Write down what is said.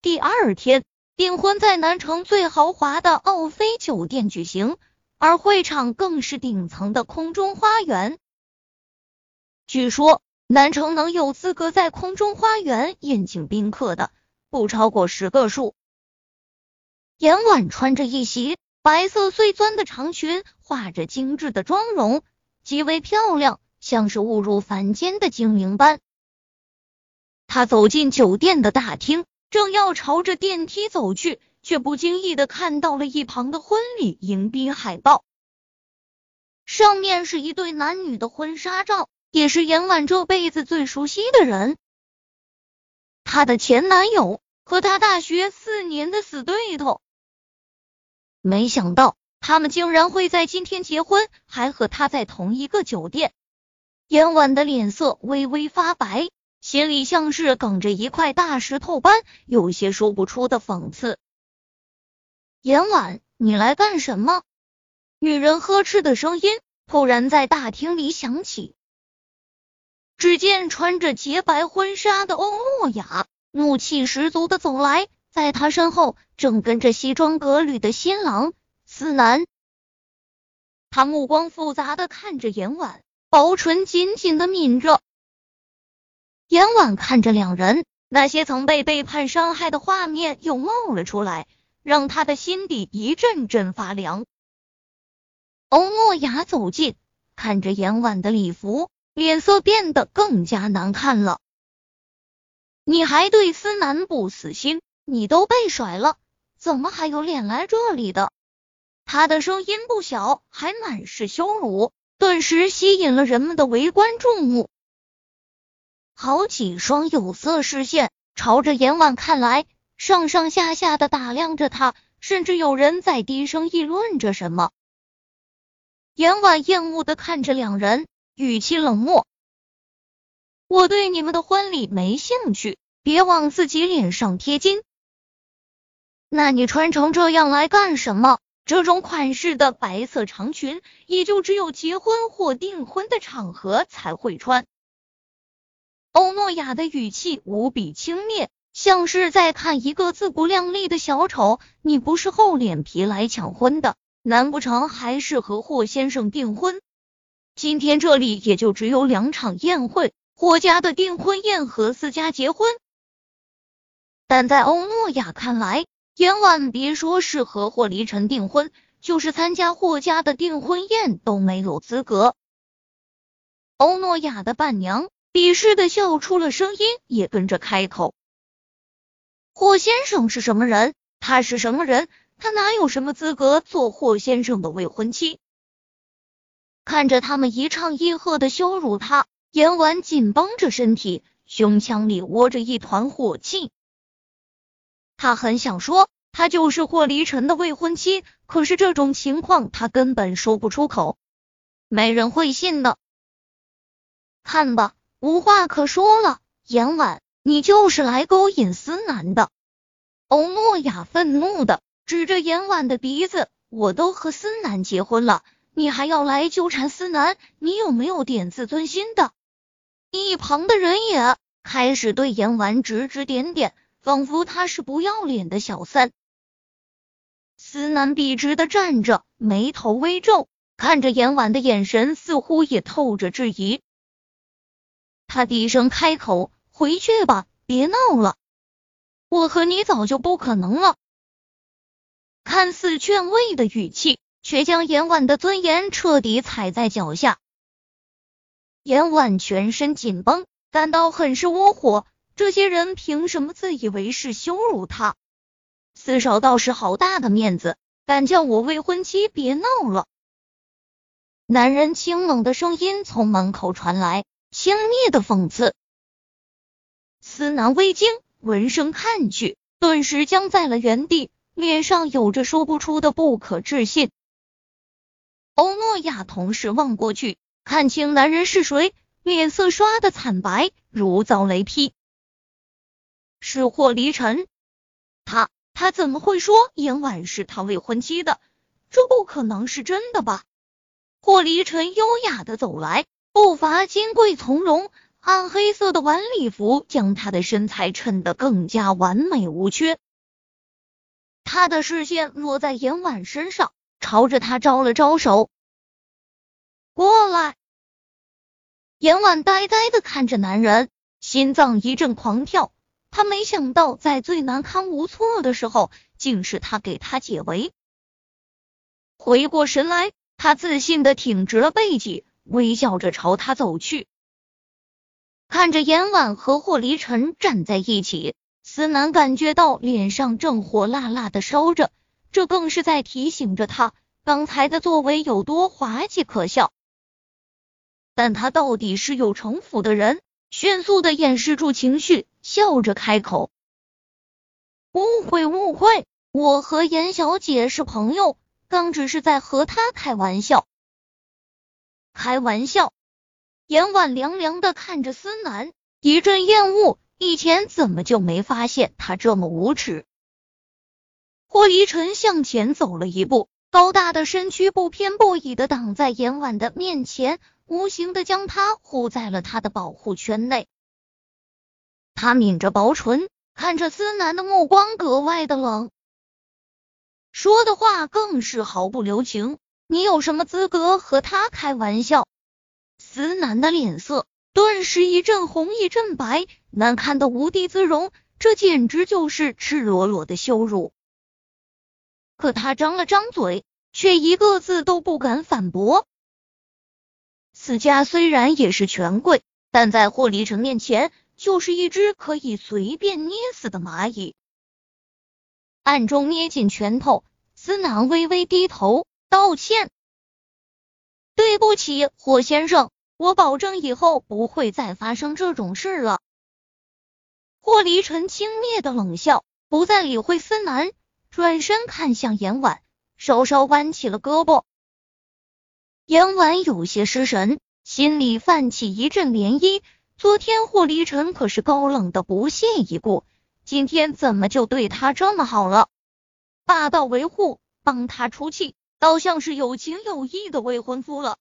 第二天，订婚在南城最豪华的奥飞酒店举行，而会场更是顶层的空中花园。据说，南城能有资格在空中花园宴请宾客的，不超过十个数。严婉穿着一袭白色碎钻的长裙，画着精致的妆容，极为漂亮，像是误入凡间的精灵般。她走进酒店的大厅。正要朝着电梯走去，却不经意的看到了一旁的婚礼迎宾海报，上面是一对男女的婚纱照，也是严婉这辈子最熟悉的人，她的前男友和她大学四年的死对头。没想到他们竟然会在今天结婚，还和他在同一个酒店。严婉的脸色微微发白。心里像是梗着一块大石头般，有些说不出的讽刺。严婉，你来干什么？女人呵斥的声音突然在大厅里响起。只见穿着洁白婚纱的欧诺雅怒气十足的走来，在她身后正跟着西装革履的新郎思南。他目光复杂的看着严婉，薄唇紧紧的抿着。严婉看着两人，那些曾被背叛伤害的画面又冒了出来，让他的心底一阵阵发凉。欧诺雅走近，看着严婉的礼服，脸色变得更加难看了。你还对思南不死心？你都被甩了，怎么还有脸来这里的？他的声音不小，还满是羞辱，顿时吸引了人们的围观注目。好几双有色视线朝着严婉看来，上上下下的打量着他，甚至有人在低声议论着什么。严婉厌恶的看着两人，语气冷漠：“我对你们的婚礼没兴趣，别往自己脸上贴金。那你穿成这样来干什么？这种款式的白色长裙，也就只有结婚或订婚的场合才会穿。”欧诺亚的语气无比轻蔑，像是在看一个自不量力的小丑。你不是厚脸皮来抢婚的，难不成还是和霍先生订婚？今天这里也就只有两场宴会，霍家的订婚宴和私家结婚。但在欧诺亚看来，千万别说是和霍离尘订婚，就是参加霍家的订婚宴都没有资格。欧诺亚的伴娘。鄙视的笑出了声音，也跟着开口：“霍先生是什么人？他是什么人？他哪有什么资格做霍先生的未婚妻？”看着他们一唱一和的羞辱他，严婉紧绷着身体，胸腔里窝着一团火气。他很想说，他就是霍离尘的未婚妻，可是这种情况他根本说不出口，没人会信的。看吧。无话可说了，严婉，你就是来勾引思南的。欧诺亚愤怒的指着严婉的鼻子，我都和思南结婚了，你还要来纠缠思南，你有没有点自尊心的？一旁的人也开始对严婉指指点点，仿佛他是不要脸的小三。思南笔直的站着，眉头微皱，看着严婉的眼神似乎也透着质疑。他低声开口：“回去吧，别闹了，我和你早就不可能了。”看似劝慰的语气，却将严婉的尊严彻底踩在脚下。严婉全身紧绷，感到很是窝火。这些人凭什么自以为是羞辱他？四少倒是好大的面子，敢叫我未婚妻别闹了。男人清冷的声音从门口传来。轻蔑的讽刺，司南微惊，闻声看去，顿时僵在了原地，脸上有着说不出的不可置信。欧诺亚同时望过去，看清男人是谁，脸色刷的惨白，如遭雷劈。是霍离尘，他他怎么会说严婉是他未婚妻的？这不可能是真的吧？霍离尘优雅的走来。步伐金贵从容，暗黑色的晚礼服将她的身材衬得更加完美无缺。他的视线落在严婉身上，朝着他招了招手，过来。严婉呆呆的看着男人，心脏一阵狂跳。他没想到，在最难堪无措的时候，竟是他给他解围。回过神来，他自信的挺直了背脊，微笑着朝他走去。看着严婉和霍离尘站在一起。思南感觉到脸上正火辣辣的烧着，这更是在提醒着他刚才的作为有多滑稽可笑。但他到底是有城府的人，迅速的掩饰住情绪，笑着开口：“误会，误会，我和严小姐是朋友，刚只是在和她开玩笑。”开玩笑？严婉凉凉的看着思南，一阵厌恶。以前怎么就没发现他这么无耻？霍离尘向前走了一步，高大的身躯不偏不倚的挡在严婉的面前，无形的将他护在了他的保护圈内。他抿着薄唇，看着思南的目光格外的冷，说的话更是毫不留情。你有什么资格和他开玩笑？司南的脸色。顿时一阵红一阵白，难看的无地自容，这简直就是赤裸裸的羞辱。可他张了张嘴，却一个字都不敢反驳。此家虽然也是权贵，但在霍离城面前，就是一只可以随便捏死的蚂蚁。暗中捏紧拳头，司南微微低头道歉：“对不起，霍先生。”我保证以后不会再发生这种事了。霍离尘轻蔑的冷笑，不再理会森南，转身看向严婉，稍稍弯起了胳膊。严婉有些失神，心里泛起一阵涟漪。昨天霍离尘可是高冷的不屑一顾，今天怎么就对他这么好了？霸道维护，帮他出气，倒像是有情有义的未婚夫了。